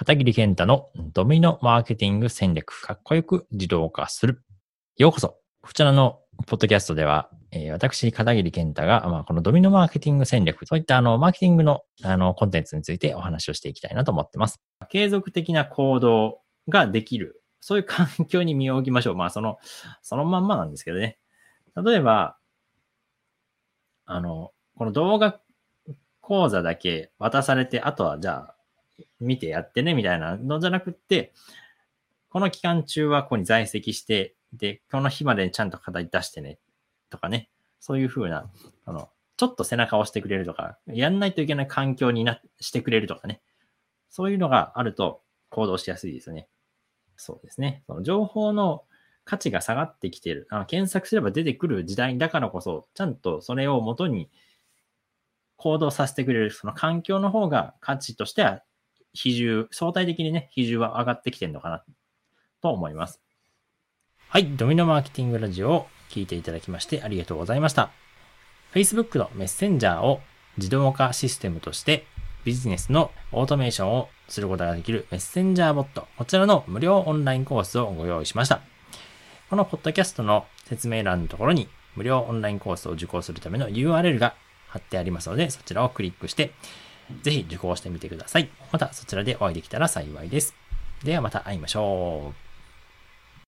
片桐健太のドミノマーケティング戦略、かっこよく自動化する。ようこそ。こちらのポッドキャストでは、えー、私、片桐健太が、まあ、このドミノマーケティング戦略、そういったあの、マーケティングのあの、コンテンツについてお話をしていきたいなと思ってます。継続的な行動ができる。そういう環境に身を置きましょう。まあ、その、そのまんまなんですけどね。例えば、あの、この動画講座だけ渡されて、あとはじゃあ、見てやってね、みたいなのじゃなくって、この期間中はここに在籍して、で、この日までにちゃんと課題出してね、とかね。そういうふうな、あの、ちょっと背中を押してくれるとか、やんないといけない環境にな、してくれるとかね。そういうのがあると行動しやすいですよね。そうですね。その情報の価値が下がってきてる。あの検索すれば出てくる時代だからこそ、ちゃんとそれを元に行動させてくれる、その環境の方が価値としては比重、相対的にね、比重は上がってきてるのかな、と思います。はい、ドミノマーケティングラジオを聞いていただきましてありがとうございました。Facebook のメッセンジャーを自動化システムとしてビジネスのオートメーションをすることができるメッセンジャーボット、こちらの無料オンラインコースをご用意しました。このポッドキャストの説明欄のところに無料オンラインコースを受講するための URL が貼ってありますので、そちらをクリックして、ぜひ受講してみてください。またそちらでお会いできたら幸いです。ではまた会いましょう。